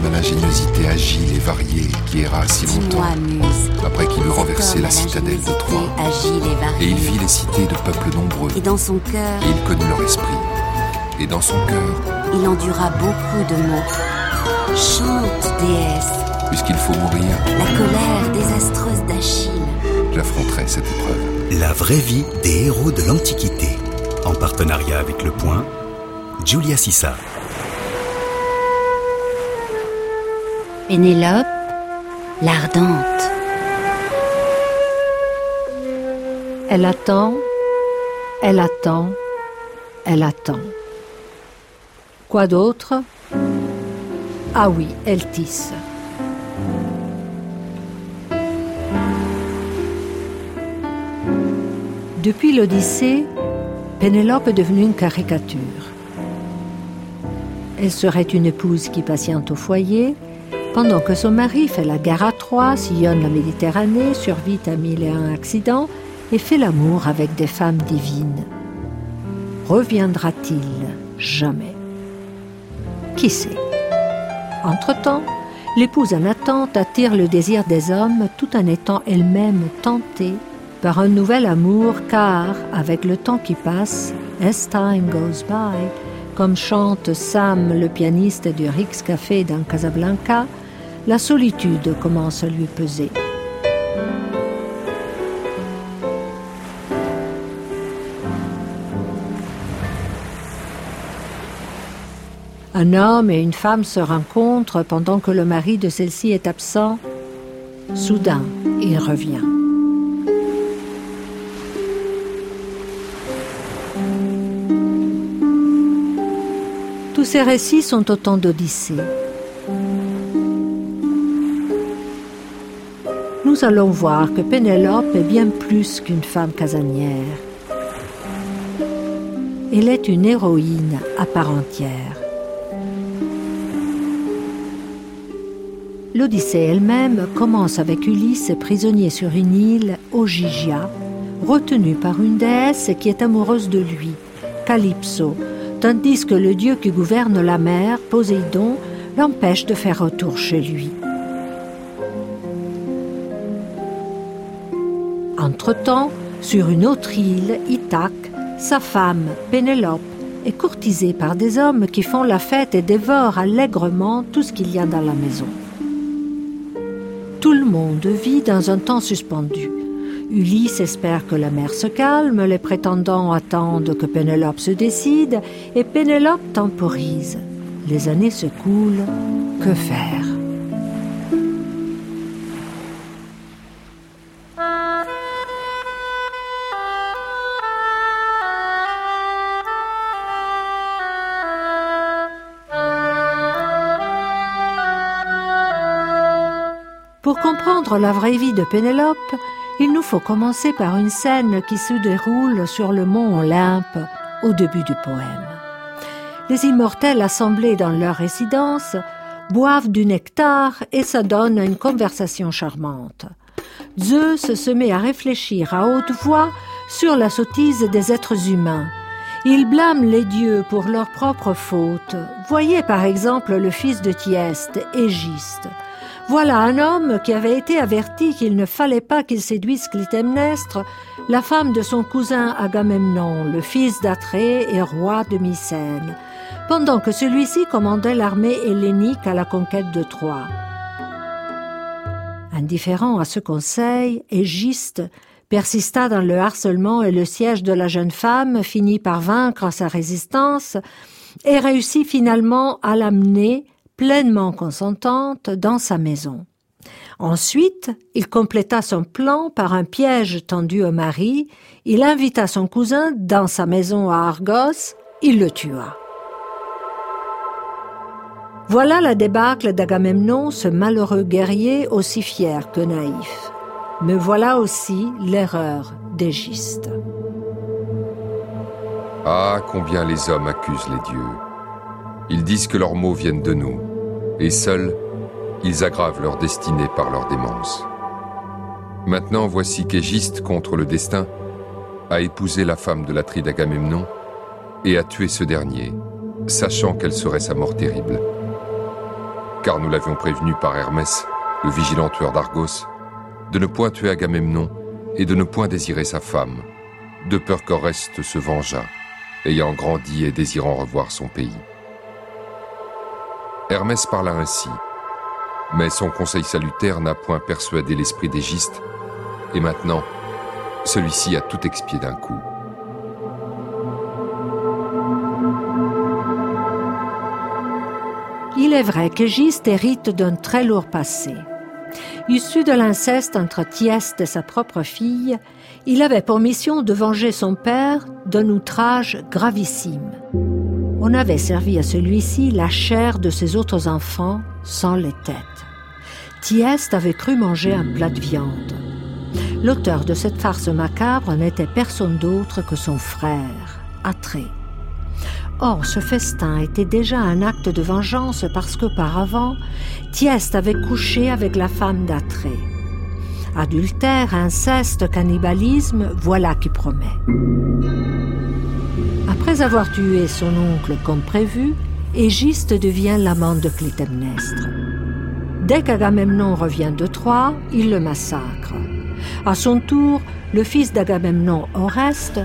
homme à l'ingéniosité agile et variée qui erra si longtemps après qu'il eut renversé la citadelle de Troie. Et, il vit les cités de peuples nombreux. Et dans son cœur, il connut leur esprit. Et dans son cœur, il endura beaucoup de maux. Chante, déesse. Puisqu'il faut mourir. La colère désastreuse d'Achille. J'affronterai cette épreuve. La vraie vie des héros de l'Antiquité. En partenariat avec Le Point, Julia Sissa. Pénélope, l'ardente. Elle attend, elle attend, elle attend. Quoi d'autre? Ah oui, elle tisse. Depuis l'Odyssée, Pénélope est devenue une caricature. Elle serait une épouse qui patiente au foyer, pendant que son mari fait la guerre à Troie, sillonne la Méditerranée, survit à mille et un accidents et fait l'amour avec des femmes divines. Reviendra-t-il Jamais? Qui sait? Entre-temps, l'épouse en attente attire le désir des hommes tout en étant elle-même tentée par un nouvel amour car, avec le temps qui passe, as time goes by, comme chante Sam, le pianiste du Rix Café dans Casablanca, la solitude commence à lui peser. Un homme et une femme se rencontrent pendant que le mari de celle-ci est absent. Soudain, il revient. Tous ces récits sont autant d'odyssées. Nous allons voir que Pénélope est bien plus qu'une femme casanière. Elle est une héroïne à part entière. L'Odyssée elle-même commence avec Ulysse prisonnier sur une île, Ogygia, retenu par une déesse qui est amoureuse de lui, Calypso, tandis que le dieu qui gouverne la mer, Poséidon, l'empêche de faire retour chez lui. Entre-temps, sur une autre île, Ithaque, sa femme, Pénélope, est courtisée par des hommes qui font la fête et dévorent allègrement tout ce qu'il y a dans la maison. Tout le monde vit dans un temps suspendu. Ulysse espère que la mer se calme, les prétendants attendent que Pénélope se décide, et Pénélope temporise. Les années se coulent. Que faire? La vraie vie de Pénélope, il nous faut commencer par une scène qui se déroule sur le mont Olympe au début du poème. Les immortels assemblés dans leur résidence boivent du nectar et s'adonnent à une conversation charmante. Zeus se met à réfléchir à haute voix sur la sottise des êtres humains. Il blâme les dieux pour leurs propres fautes. Voyez par exemple le fils de Thieste, Égiste. Voilà un homme qui avait été averti qu'il ne fallait pas qu'il séduise Clytemnestre, la femme de son cousin Agamemnon, le fils d'Atrée et roi de Mycène, pendant que celui-ci commandait l'armée hellénique à la conquête de Troie. Indifférent à ce conseil, Égiste persista dans le harcèlement et le siège de la jeune femme finit par vaincre sa résistance et réussit finalement à l'amener pleinement consentante dans sa maison. Ensuite, il compléta son plan par un piège tendu au mari, il invita son cousin dans sa maison à Argos, il le tua. Voilà la débâcle d'Agamemnon, ce malheureux guerrier aussi fier que naïf. Mais voilà aussi l'erreur d'Égiste. Ah, combien les hommes accusent les dieux. Ils disent que leurs mots viennent de nous, et seuls, ils aggravent leur destinée par leur démence. Maintenant, voici qu'Égiste, contre le destin, a épousé la femme de la d'Agamemnon et a tué ce dernier, sachant quelle serait sa mort terrible. car nous l'avions prévenu par Hermès, le vigilant tueur d'Argos, de ne point tuer Agamemnon et de ne point désirer sa femme, de peur qu'Oreste se vengeât, ayant grandi et désirant revoir son pays. Hermès parla ainsi, mais son conseil salutaire n'a point persuadé l'esprit d'Égiste, et maintenant, celui-ci a tout expié d'un coup. Il est vrai qu'Égiste hérite d'un très lourd passé. Issu de l'inceste entre Thieste et sa propre fille, il avait pour mission de venger son père d'un outrage gravissime. On avait servi à celui-ci la chair de ses autres enfants sans les têtes. Thieste avait cru manger un plat de viande. L'auteur de cette farce macabre n'était personne d'autre que son frère, Atrée. Or, ce festin était déjà un acte de vengeance parce qu'auparavant, Thieste avait couché avec la femme d'Atrée. Adultère, inceste, cannibalisme, voilà qui promet. Après avoir tué son oncle comme prévu, Égiste devient l'amant de Clytemnestre. Dès qu'Agamemnon revient de Troie, il le massacre. À son tour, le fils d'Agamemnon, Oreste,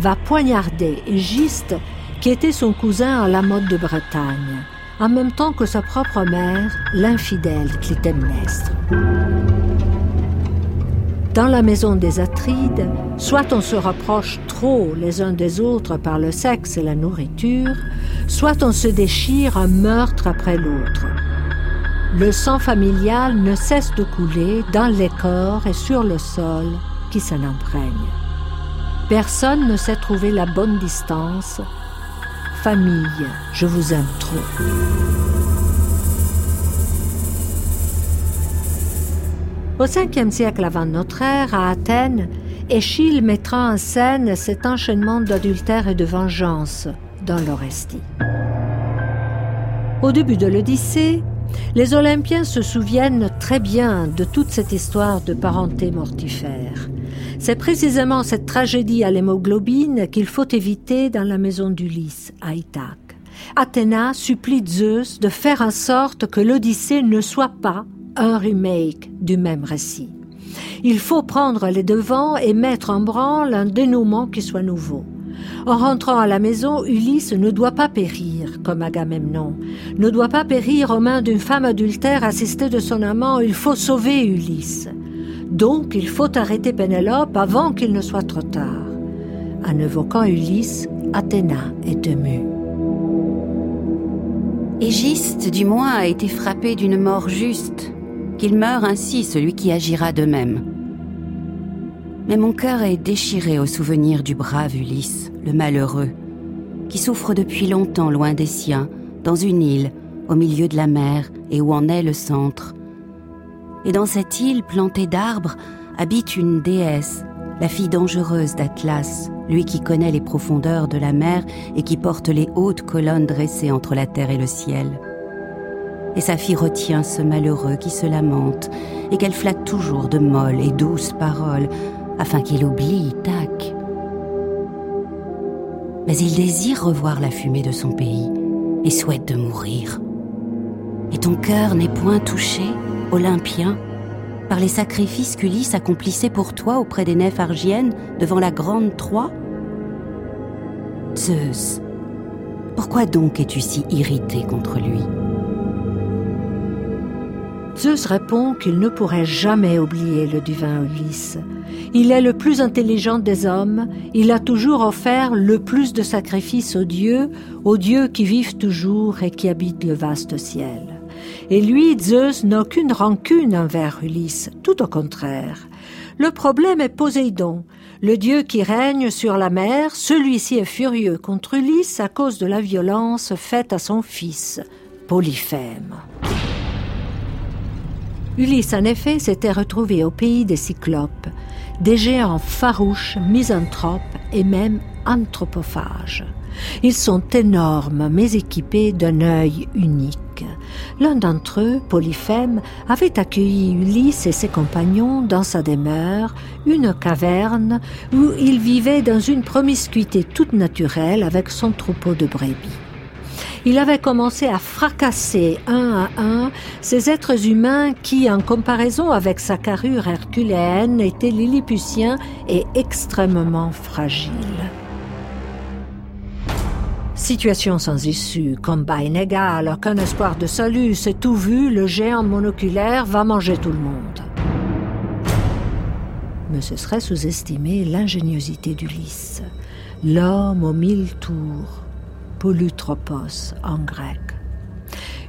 va poignarder Égiste qui était son cousin à la mode de Bretagne, en même temps que sa propre mère, l'infidèle Clytemnestre. Dans la maison des Atrides, soit on se rapproche trop les uns des autres par le sexe et la nourriture, soit on se déchire un meurtre après l'autre. Le sang familial ne cesse de couler dans les corps et sur le sol qui s'en imprègne. Personne ne sait trouver la bonne distance famille, je vous aime trop. Au 5e siècle avant notre ère, à Athènes, Échille mettra en scène cet enchaînement d'adultère et de vengeance dans l'Orestie. Au début de l'Odyssée, les Olympiens se souviennent très bien de toute cette histoire de parenté mortifère. C'est précisément cette tragédie à l'hémoglobine qu'il faut éviter dans la maison d'Ulysse, à Ithaque. Athéna supplie Zeus de faire en sorte que l'Odyssée ne soit pas un remake du même récit. Il faut prendre les devants et mettre en branle un dénouement qui soit nouveau. En rentrant à la maison, Ulysse ne doit pas périr, comme Agamemnon, ne doit pas périr aux mains d'une femme adultère assistée de son amant, il faut sauver Ulysse. Donc il faut arrêter Pénélope avant qu'il ne soit trop tard. En évoquant Ulysse, Athéna est émue. Égiste, du moins, a été frappé d'une mort juste, qu'il meure ainsi celui qui agira de même. Mais mon cœur est déchiré au souvenir du brave Ulysse, le malheureux, qui souffre depuis longtemps loin des siens, dans une île, au milieu de la mer, et où en est le centre, et dans cette île plantée d'arbres habite une déesse, la fille dangereuse d'Atlas, lui qui connaît les profondeurs de la mer et qui porte les hautes colonnes dressées entre la terre et le ciel. Et sa fille retient ce malheureux qui se lamente et qu'elle flatte toujours de molles et douces paroles afin qu'il oublie Tac. Mais il désire revoir la fumée de son pays et souhaite de mourir. Et ton cœur n'est point touché olympien, par les sacrifices qu'Ulysse accomplissait pour toi auprès des nefs argiennes devant la grande Troie? Zeus, pourquoi donc es-tu si irrité contre lui? Zeus répond qu'il ne pourrait jamais oublier le divin Ulysse. Il est le plus intelligent des hommes, il a toujours offert le plus de sacrifices aux dieux, aux dieux qui vivent toujours et qui habitent le vaste ciel. Et lui, Zeus, n'a aucune rancune envers Ulysse, tout au contraire. Le problème est Poséidon, le dieu qui règne sur la mer, celui-ci est furieux contre Ulysse à cause de la violence faite à son fils, Polyphème. Ulysse, en effet, s'était retrouvé au pays des Cyclopes, des géants farouches, misanthropes et même anthropophages. Ils sont énormes, mais équipés d'un œil unique. L'un d'entre eux, Polyphème, avait accueilli Ulysse et ses compagnons dans sa demeure, une caverne où il vivait dans une promiscuité toute naturelle avec son troupeau de brebis. Il avait commencé à fracasser un à un ces êtres humains qui, en comparaison avec sa carrure herculéenne, étaient lilliputiens et extrêmement fragiles. Situation sans issue, combat inégal, aucun espoir de salut, c'est tout vu, le géant monoculaire va manger tout le monde. Mais ce serait sous-estimer l'ingéniosité d'Ulysse, l'homme aux mille tours, Polytropos en grec.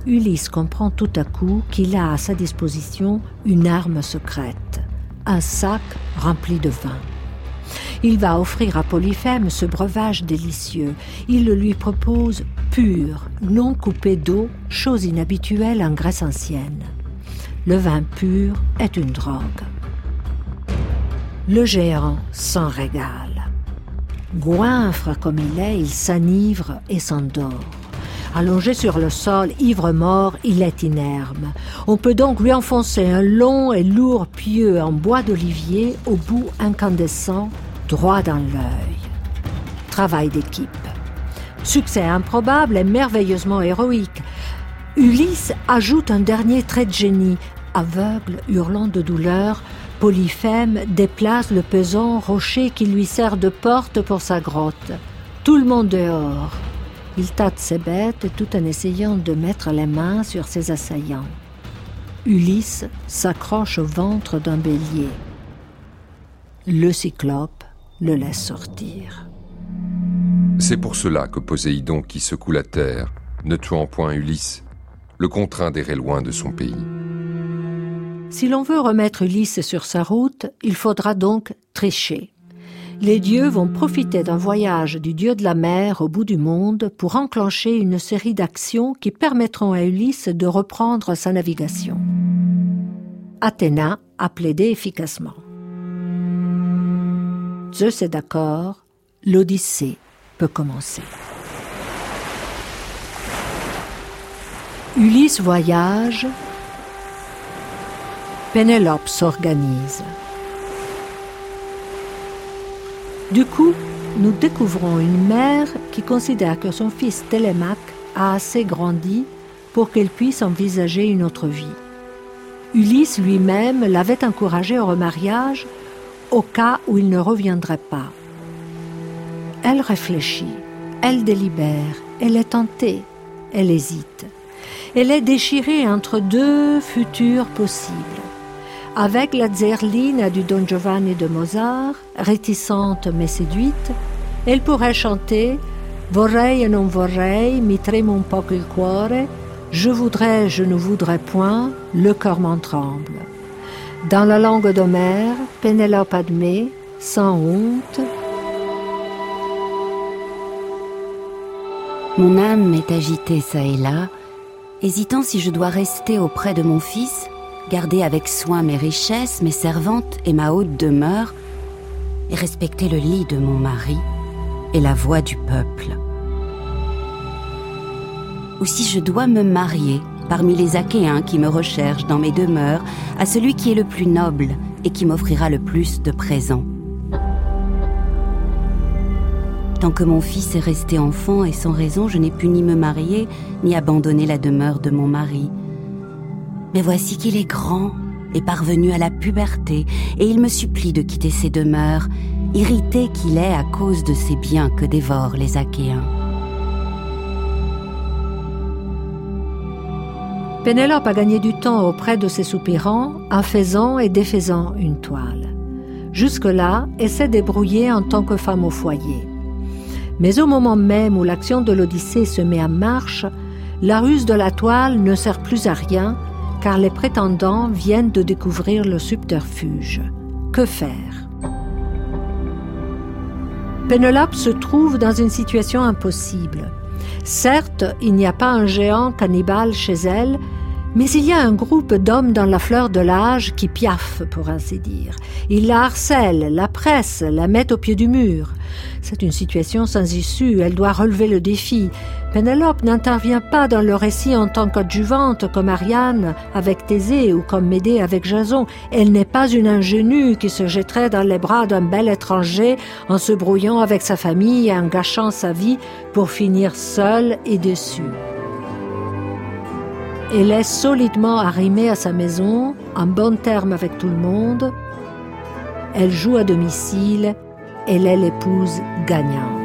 Ulysse comprend tout à coup qu'il a à sa disposition une arme secrète, un sac rempli de vin. Il va offrir à Polyphème ce breuvage délicieux. Il le lui propose pur, non coupé d'eau, chose inhabituelle en Grèce ancienne. Le vin pur est une drogue. Le géant s'en régale. Goinfre comme il est, il s'enivre et s'endort. Allongé sur le sol, ivre-mort, il est inerme. On peut donc lui enfoncer un long et lourd pieu en bois d'olivier au bout incandescent, droit dans l'œil. Travail d'équipe. Succès improbable et merveilleusement héroïque. Ulysse ajoute un dernier trait de génie. Aveugle, hurlant de douleur, Polyphème déplace le pesant rocher qui lui sert de porte pour sa grotte. Tout le monde dehors. Il tâte ses bêtes tout en essayant de mettre les mains sur ses assaillants. Ulysse s'accroche au ventre d'un bélier. Le cyclope le laisse sortir. C'est pour cela que Poséidon, qui secoue la terre, ne tuant point Ulysse, le contraint d'errer loin de son pays. Si l'on veut remettre Ulysse sur sa route, il faudra donc tricher. Les dieux vont profiter d'un voyage du dieu de la mer au bout du monde pour enclencher une série d'actions qui permettront à Ulysse de reprendre sa navigation. Athéna a plaidé efficacement. Zeus est d'accord, l'Odyssée peut commencer. Ulysse voyage, Pénélope s'organise. Du coup, nous découvrons une mère qui considère que son fils Télémaque a assez grandi pour qu'elle puisse envisager une autre vie. Ulysse lui-même l'avait encouragé au remariage au cas où il ne reviendrait pas. Elle réfléchit, elle délibère, elle est tentée, elle hésite. Elle est déchirée entre deux futurs possibles. Avec la zerline du Don Giovanni de Mozart, réticente mais séduite, elle pourrait chanter Vorrei e non vorrei, mi tremo un po' il cuore, je voudrais, je ne voudrais point, le cœur m'en tremble. Dans la langue d'Homère, Pénélope admet, sans honte, Mon âme est agitée çà et là, hésitant si je dois rester auprès de mon fils garder avec soin mes richesses, mes servantes et ma haute demeure, et respecter le lit de mon mari et la voix du peuple. Ou si je dois me marier parmi les Achéens qui me recherchent dans mes demeures à celui qui est le plus noble et qui m'offrira le plus de présents. Tant que mon fils est resté enfant et sans raison, je n'ai pu ni me marier, ni abandonner la demeure de mon mari. Mais voici qu'il est grand et parvenu à la puberté, et il me supplie de quitter ses demeures, irrité qu'il est à cause de ces biens que dévorent les Achéens. Pénélope a gagné du temps auprès de ses soupirants en faisant et défaisant une toile. Jusque-là, elle s'est débrouillée en tant que femme au foyer. Mais au moment même où l'action de l'Odyssée se met en marche, la ruse de la toile ne sert plus à rien car les prétendants viennent de découvrir le subterfuge. Que faire? Pénélope se trouve dans une situation impossible. Certes, il n'y a pas un géant cannibale chez elle, Mais il y a un groupe d'hommes dans la fleur de l'âge qui piaffent, pour ainsi dire. Ils la harcèlent, la pressent, la mettent au pied du mur. C'est une situation sans issue, elle doit relever le défi. Pénélope n'intervient pas dans le récit en tant qu'adjuvante comme Ariane avec Thésée ou comme Médée avec Jason. Elle n'est pas une ingénue qui se jetterait dans les bras d'un bel étranger en se brouillant avec sa famille et en gâchant sa vie pour finir seule et déçue. Elle est solidement arrimée à sa maison, en bon terme avec tout le monde. Elle joue à domicile. Elle est l'épouse gagnante.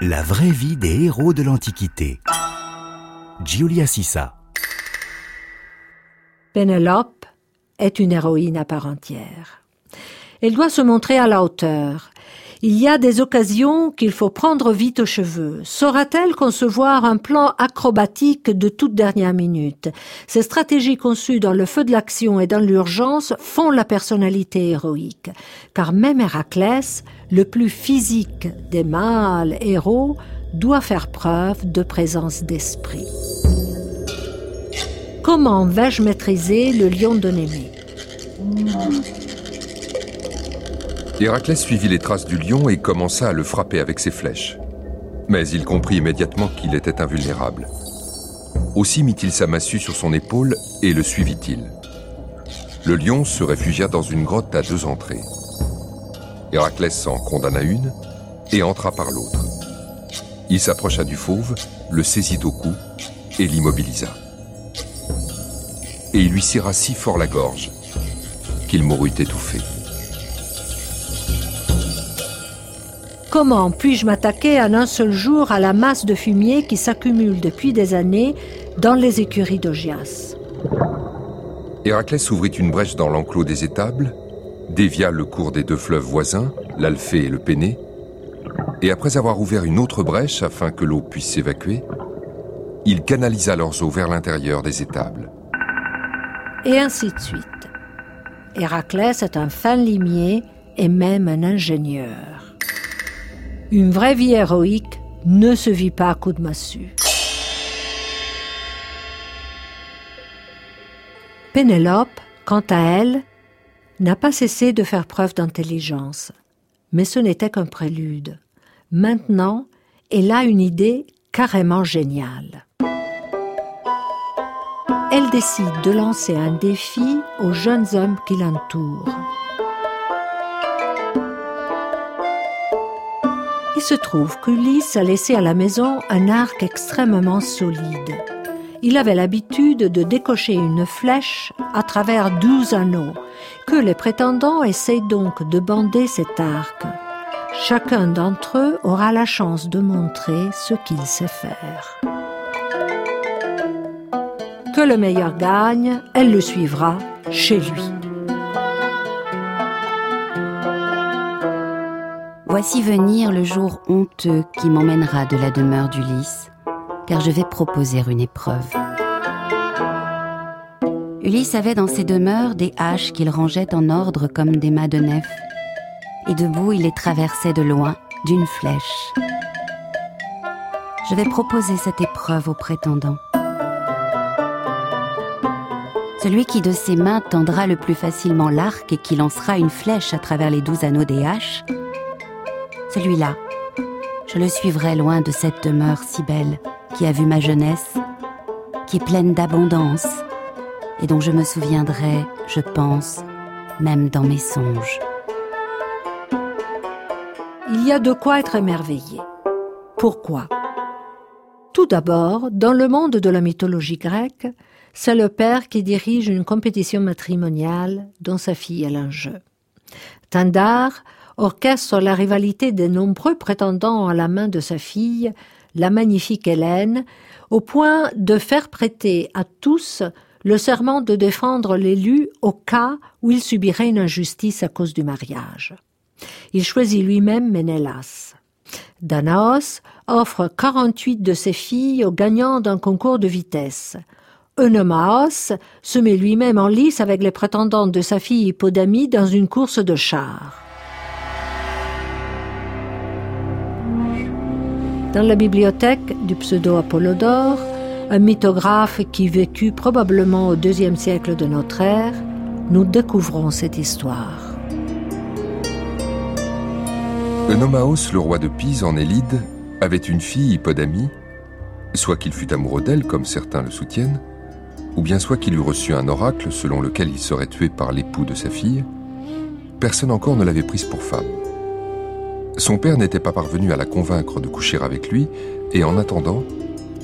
La vraie vie des héros de l'Antiquité. Giulia Sissa. Pénélope est une héroïne à part entière. Elle doit se montrer à la hauteur. Il y a des occasions qu'il faut prendre vite aux cheveux. Saura-t-elle concevoir un plan acrobatique de toute dernière minute? Ces stratégies conçues dans le feu de l'action et dans l'urgence font la personnalité héroïque. Car même Héraclès, le plus physique des mâles héros, doit faire preuve de présence d'esprit. Comment vais-je maîtriser le lion de Némée? Héraclès suivit les traces du lion et commença à le frapper avec ses flèches. Mais il comprit immédiatement qu'il était invulnérable. Aussi mit-il sa massue sur son épaule et le suivit-il. Le lion se réfugia dans une grotte à deux entrées. Héraclès en condamna une et entra par l'autre. Il s'approcha du fauve, le saisit au cou et l'immobilisa. Et il lui serra si fort la gorge qu'il mourut étouffé. Comment puis-je m'attaquer en un seul jour à la masse de fumier qui s'accumule depuis des années dans les écuries d'Ogias? Héraclès ouvrit une brèche dans l'enclos des étables, dévia le cours des deux fleuves voisins, l'Alphée et le Péné, et après avoir ouvert une autre brèche afin que l'eau puisse s'évacuer, il canalisa leurs eaux vers l'intérieur des étables. Et ainsi de suite. Héraclès est un fin limier et même un ingénieur. Une vraie vie héroïque ne se vit pas à coups de massue. Pénélope, quant à elle, n'a pas cessé de faire preuve d'intelligence. Mais ce n'était qu'un prélude. Maintenant, elle a une idée carrément géniale. Elle décide de lancer un défi aux jeunes hommes qui l'entourent. Il se trouve qu'Ulysse a laissé à la maison un arc extrêmement solide. Il avait l'habitude de décocher une flèche à travers douze anneaux, que les prétendants essayent donc de bander cet arc. Chacun d'entre eux aura la chance de montrer ce qu'il sait faire. Que le meilleur gagne, elle le suivra chez lui. Voici venir le jour honteux qui m'emmènera de la demeure d'Ulysse, car je vais proposer une épreuve. Ulysse avait dans ses demeures des haches qu'il rangeait en ordre comme des mâts de nef, et debout il les traversait de loin d'une flèche. Je vais proposer cette épreuve aux prétendants. Celui qui de ses mains tendra le plus facilement l'arc et qui lancera une flèche à travers les douze anneaux des haches celui-là, je le suivrai loin de cette demeure si belle qui a vu ma jeunesse, qui est pleine d'abondance et dont je me souviendrai, je pense, même dans mes songes. Il y a de quoi être émerveillé. Pourquoi? Tout d'abord, dans le monde de la mythologie grecque, c'est le père qui dirige une compétition matrimoniale dont sa fille est l'enjeu. Tindar orchestre la rivalité des nombreux prétendants à la main de sa fille, la magnifique Hélène, au point de faire prêter à tous le serment de défendre l'élu au cas où il subirait une injustice à cause du mariage. Il choisit lui-même Ménélas. Danaos offre 48 de ses filles aux gagnants d'un concours de vitesse. Eunomaos se met lui-même en lice avec les prétendantes de sa fille Hippodamie dans une course de chars. Dans la bibliothèque du pseudo-Apollodore, un mythographe qui vécut probablement au deuxième siècle de notre ère, nous découvrons cette histoire. Eunomaos, le roi de Pise en Élide, avait une fille Hippodamie, soit qu'il fût amoureux d'elle, comme certains le soutiennent, ou bien soit qu'il eût reçu un oracle selon lequel il serait tué par l'époux de sa fille, personne encore ne l'avait prise pour femme. Son père n'était pas parvenu à la convaincre de coucher avec lui, et en attendant,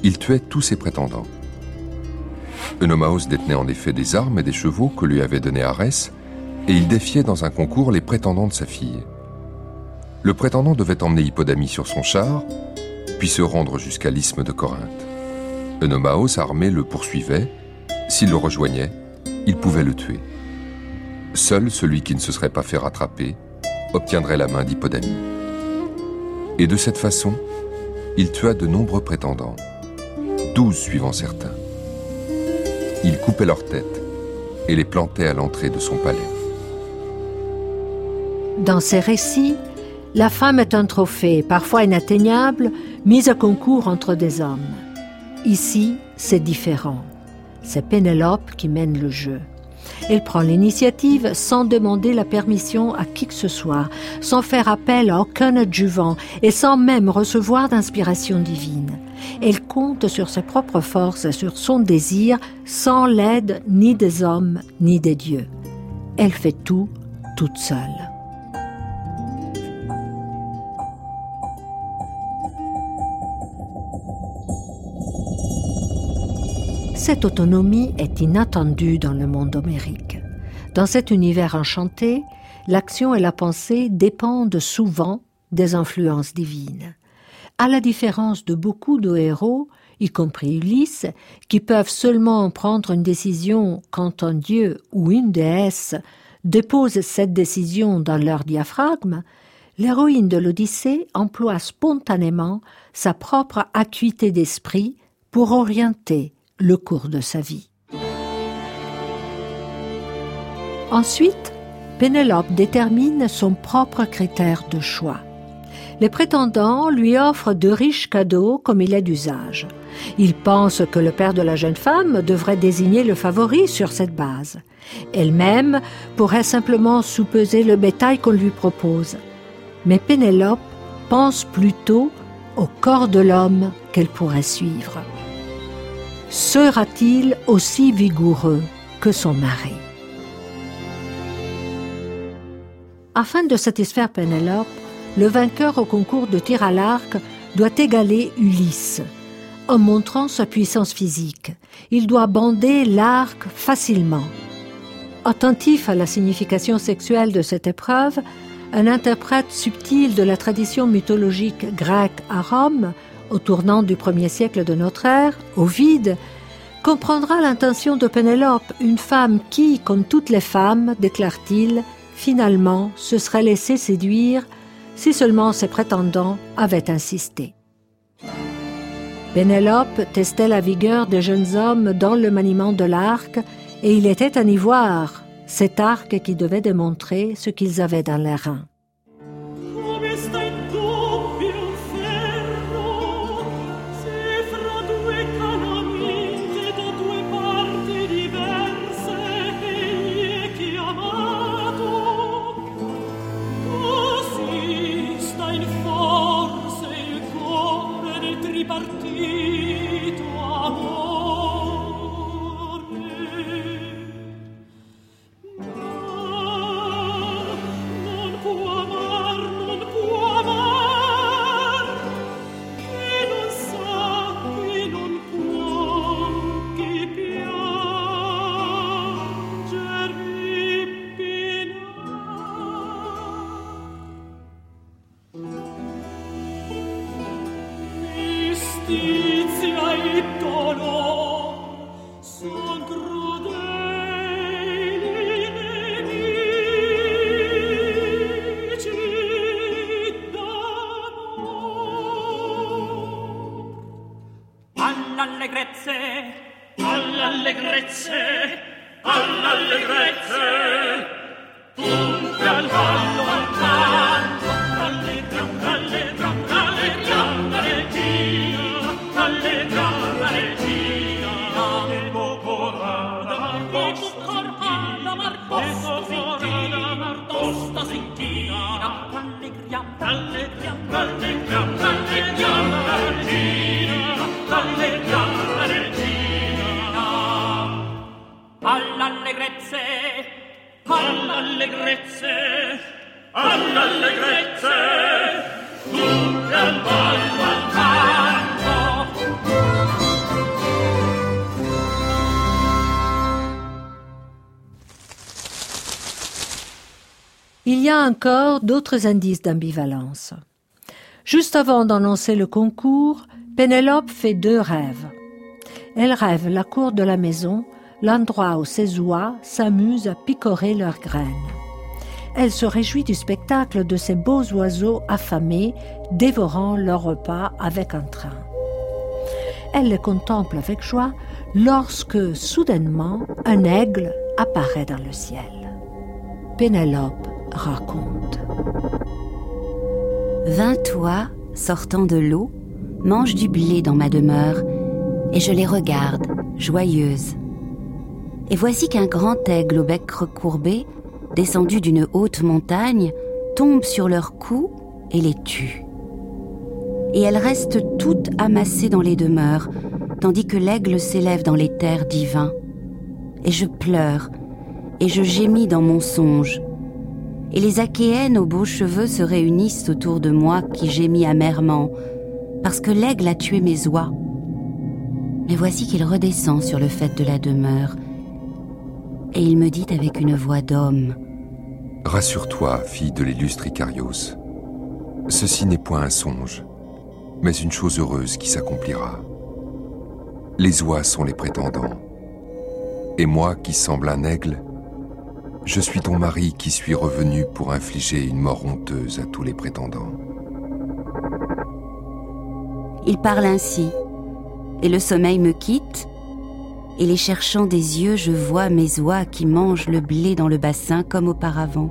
il tuait tous ses prétendants. Eunomaos détenait en effet des armes et des chevaux que lui avait donnés Arès, et il défiait dans un concours les prétendants de sa fille. Le prétendant devait emmener Hippodamie sur son char, puis se rendre jusqu'à l'isthme de Corinthe. Eunomaos, armé, le poursuivait. S'il le rejoignait, il pouvait le tuer. Seul celui qui ne se serait pas fait rattraper obtiendrait la main d'Hippodamie. Et de cette façon, il tua de nombreux prétendants, douze suivant certains. Il coupait leurs têtes et les plantait à l'entrée de son palais. Dans ces récits, la femme est un trophée, parfois inatteignable, mis à concours entre des hommes. Ici, c'est différent. C'est Pénélope qui mène le jeu. Elle prend l'initiative sans demander la permission à qui que ce soit, sans faire appel à aucun adjuvant et sans même recevoir d'inspiration divine. Elle compte sur ses propres forces et sur son désir sans l'aide ni des hommes ni des dieux. Elle fait tout toute seule. Cette autonomie est inattendue dans le monde homérique. Dans cet univers enchanté, l'action et la pensée dépendent souvent des influences divines. À la différence de beaucoup de héros, y compris Ulysse, qui peuvent seulement prendre une décision quand un dieu ou une déesse dépose cette décision dans leur diaphragme, l'héroïne de l'Odyssée emploie spontanément sa propre acuité d'esprit pour orienter le cours de sa vie. Ensuite, Pénélope détermine son propre critère de choix. Les prétendants lui offrent de riches cadeaux comme il est d'usage. Ils pensent que le père de la jeune femme devrait désigner le favori sur cette base. Elle-même pourrait simplement soupeser le bétail qu'on lui propose. Mais Pénélope pense plutôt au corps de l'homme qu'elle pourrait suivre. Sera-t-il aussi vigoureux que son mari? Afin de satisfaire Pénélope, le vainqueur au concours de tir à l'arc doit égaler Ulysse. En montrant sa puissance physique, il doit bander l'arc facilement. Attentif à la signification sexuelle de cette épreuve, un interprète subtil de la tradition mythologique grecque à Rome, au tournant du premier siècle de notre ère, Ovide, comprendra l'intention de Pénélope, une femme qui, comme toutes les femmes, déclare-t-il, finalement se serait laissée séduire si seulement ses prétendants avaient insisté. Pénélope testait la vigueur des jeunes hommes dans le maniement de l'arc, et il était à y voir, cet arc qui devait démontrer ce qu'ils avaient dans les reins. Il y a encore d'autres indices d'ambivalence. Juste avant d'annoncer le concours, Pénélope fait deux rêves. Elle rêve la cour de la maison, l'endroit où ses oies s'amusent à picorer leurs graines. Elle se réjouit du spectacle de ces beaux oiseaux affamés dévorant leur repas avec un train. Elle les contemple avec joie lorsque soudainement un aigle apparaît dans le ciel. Pénélope raconte. Vingt toits, sortant de l'eau, mangent du blé dans ma demeure, et je les regarde, joyeuses. Et voici qu'un grand aigle au bec recourbé, descendu d'une haute montagne, tombe sur leur cou et les tue. Et elles restent toutes amassées dans les demeures, tandis que l'aigle s'élève dans les terres divins. Et je pleure, et je gémis dans mon songe, et les Achéennes aux beaux cheveux se réunissent autour de moi qui gémis amèrement, parce que l'aigle a tué mes oies. Mais voici qu'il redescend sur le fait de la demeure, et il me dit avec une voix d'homme Rassure-toi, fille de l'illustre Icarios. Ceci n'est point un songe, mais une chose heureuse qui s'accomplira. Les oies sont les prétendants, et moi qui semble un aigle, je suis ton mari qui suis revenu pour infliger une mort honteuse à tous les prétendants. Il parle ainsi, et le sommeil me quitte, et les cherchant des yeux, je vois mes oies qui mangent le blé dans le bassin comme auparavant.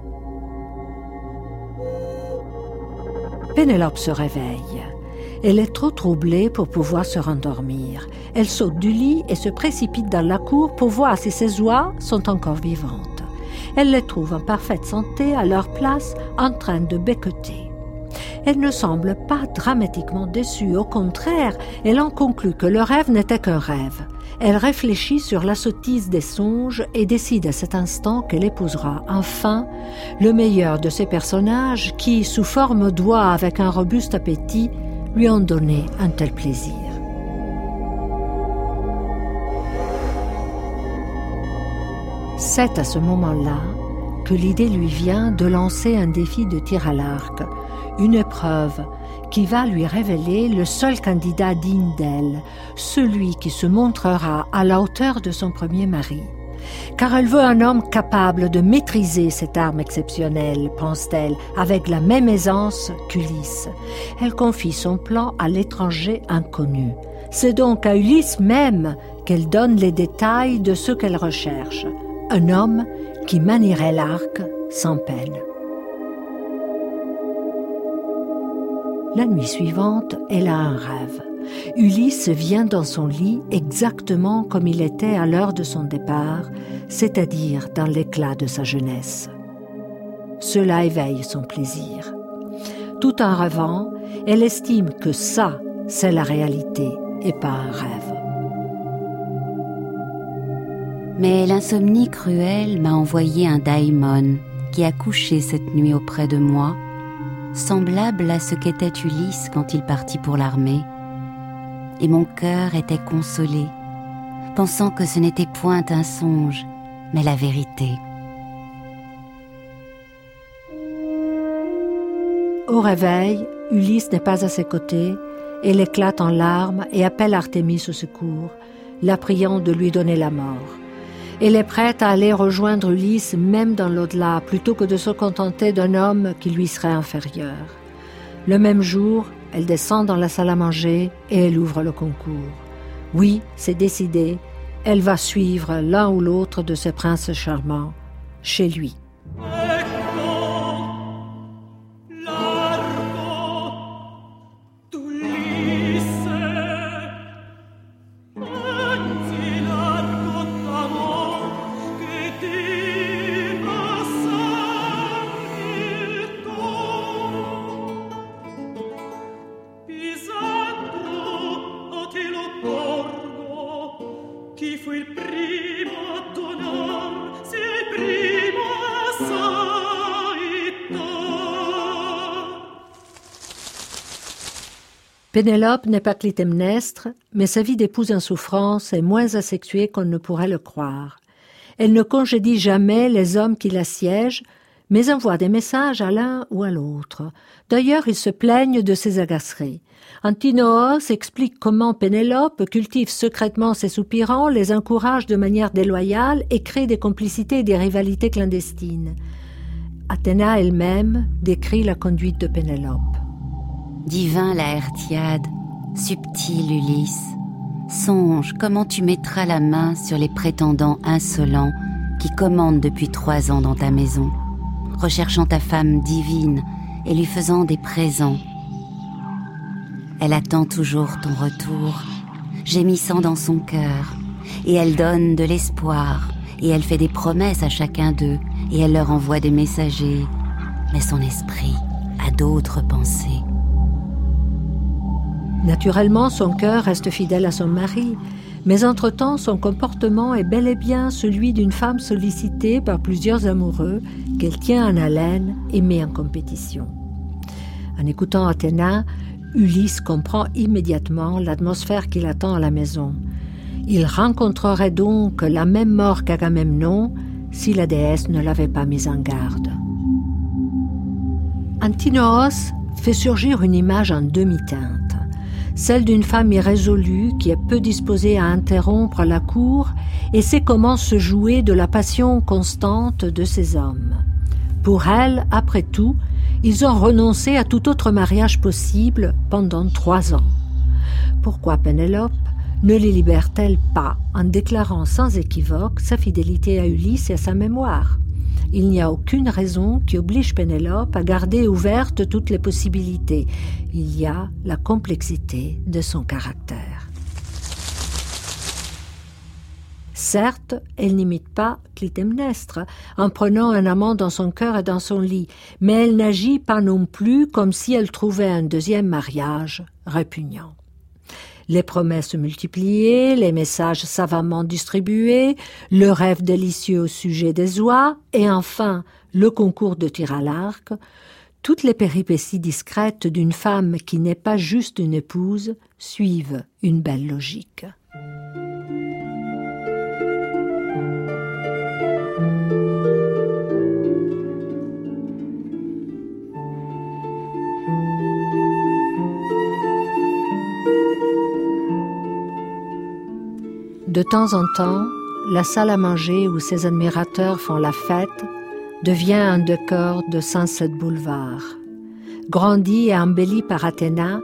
Pénélope se réveille. Elle est trop troublée pour pouvoir se rendormir. Elle saute du lit et se précipite dans la cour pour voir si ses oies sont encore vivantes. Elle les trouve en parfaite santé à leur place en train de becqueter. Elle ne semble pas dramatiquement déçue, au contraire, elle en conclut que le rêve n'était qu'un rêve. Elle réfléchit sur la sottise des songes et décide à cet instant qu'elle épousera enfin le meilleur de ces personnages qui, sous forme d'oie avec un robuste appétit, lui ont donné un tel plaisir. C'est à ce moment-là que l'idée lui vient de lancer un défi de tir à l'arc, une épreuve qui va lui révéler le seul candidat digne d'elle, celui qui se montrera à la hauteur de son premier mari. Car elle veut un homme capable de maîtriser cette arme exceptionnelle, pense-t-elle, avec la même aisance qu'Ulysse. Elle confie son plan à l'étranger inconnu. C'est donc à Ulysse même qu'elle donne les détails de ce qu'elle recherche. Un homme qui manierait l'arc sans peine. La nuit suivante, elle a un rêve. Ulysse vient dans son lit exactement comme il était à l'heure de son départ, c'est-à-dire dans l'éclat de sa jeunesse. Cela éveille son plaisir. Tout en rêvant, elle estime que ça, c'est la réalité et pas un rêve. Mais l'insomnie cruelle m'a envoyé un daimon qui a couché cette nuit auprès de moi semblable à ce qu'était Ulysse quand il partit pour l'armée. Et mon cœur était consolé, pensant que ce n'était point un songe, mais la vérité. Au réveil, Ulysse n'est pas à ses côtés, elle éclate en larmes et appelle Artémis au secours, la priant de lui donner la mort. Elle est prête à aller rejoindre Ulysse même dans l'au-delà, plutôt que de se contenter d'un homme qui lui serait inférieur. Le même jour, elle descend dans la salle à manger et elle ouvre le concours. Oui, c'est décidé, elle va suivre l'un ou l'autre de ces princes charmants chez lui. Pénélope n'est pas Clytemnestre, mais sa vie d'épouse en souffrance est moins asexuée qu'on ne pourrait le croire. Elle ne congédie jamais les hommes qui l'assiègent, mais envoie des messages à l'un ou à l'autre. D'ailleurs, ils se plaignent de ses agaceries. Antinoos explique comment Pénélope cultive secrètement ses soupirants, les encourage de manière déloyale et crée des complicités et des rivalités clandestines. Athéna elle-même décrit la conduite de Pénélope. Divin Laertiade, subtil Ulysse, songe comment tu mettras la main sur les prétendants insolents qui commandent depuis trois ans dans ta maison, recherchant ta femme divine et lui faisant des présents. Elle attend toujours ton retour, gémissant dans son cœur, et elle donne de l'espoir, et elle fait des promesses à chacun d'eux, et elle leur envoie des messagers, mais son esprit a d'autres pensées. Naturellement, son cœur reste fidèle à son mari, mais entre-temps, son comportement est bel et bien celui d'une femme sollicitée par plusieurs amoureux qu'elle tient en haleine et met en compétition. En écoutant Athéna, Ulysse comprend immédiatement l'atmosphère qui l'attend à la maison. Il rencontrerait donc la même mort qu'Agamemnon si la déesse ne l'avait pas mis en garde. Antinoos fait surgir une image en demi-teinte celle d'une femme irrésolue qui est peu disposée à interrompre la cour et sait comment se jouer de la passion constante de ces hommes. Pour elle, après tout, ils ont renoncé à tout autre mariage possible pendant trois ans. Pourquoi Pénélope ne les libère-t-elle pas en déclarant sans équivoque sa fidélité à Ulysse et à sa mémoire? Il n'y a aucune raison qui oblige Pénélope à garder ouvertes toutes les possibilités. Il y a la complexité de son caractère. Certes, elle n'imite pas Clytemnestre en prenant un amant dans son cœur et dans son lit, mais elle n'agit pas non plus comme si elle trouvait un deuxième mariage répugnant les promesses multipliées, les messages savamment distribués, le rêve délicieux au sujet des oies, et enfin le concours de tir à l'arc, toutes les péripéties discrètes d'une femme qui n'est pas juste une épouse suivent une belle logique. De temps en temps, la salle à manger où ses admirateurs font la fête devient un décor de Sunset Boulevard. Grandie et embellie par Athéna,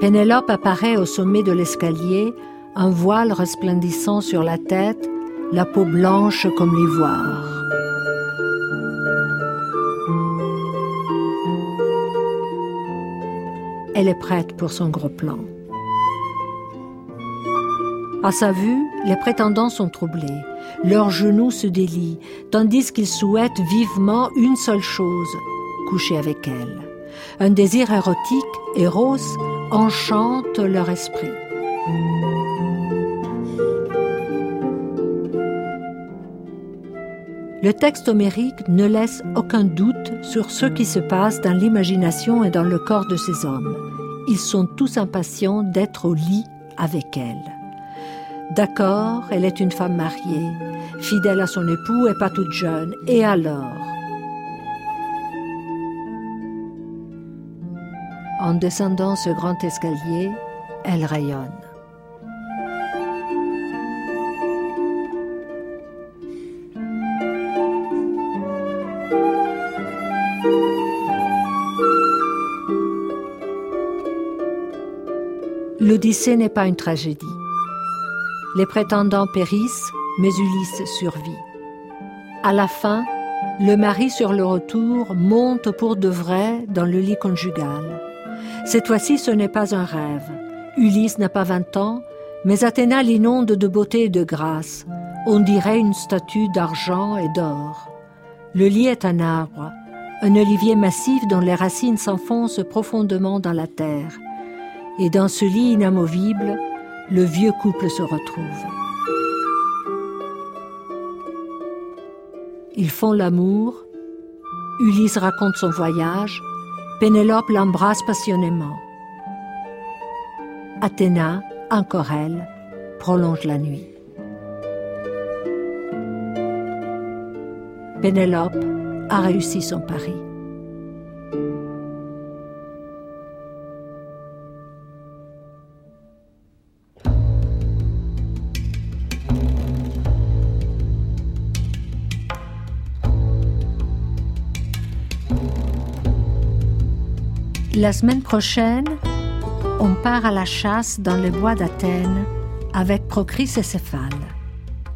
Pénélope apparaît au sommet de l'escalier, un voile resplendissant sur la tête, la peau blanche comme l'ivoire. Elle est prête pour son gros plan. À sa vue, les prétendants sont troublés. Leurs genoux se délient, tandis qu'ils souhaitent vivement une seule chose, coucher avec elle. Un désir érotique, Eros, enchante leur esprit. Le texte homérique ne laisse aucun doute sur ce qui se passe dans l'imagination et dans le corps de ces hommes. Ils sont tous impatients d'être au lit avec elle. D'accord, elle est une femme mariée, fidèle à son époux et pas toute jeune. Et alors? En descendant ce grand escalier, elle rayonne. L'Odyssée n'est pas une tragédie. Les prétendants périssent, mais Ulysse survit. À la fin, le mari sur le retour monte pour de vrai dans le lit conjugal. Cette fois-ci, ce n'est pas un rêve. Ulysse n'a pas vingt ans, mais Athéna l'inonde de beauté et de grâce. On dirait une statue d'argent et d'or. Le lit est un arbre, un olivier massif dont les racines s'enfoncent profondément dans la terre. Et dans ce lit inamovible, le vieux couple se retrouve. Ils font l'amour, Ulysse raconte son voyage, Pénélope l'embrasse passionnément. Athéna, encore elle, prolonge la nuit. Pénélope a réussi son pari. La semaine prochaine, on part à la chasse dans les bois d'Athènes avec Procris et Céphale.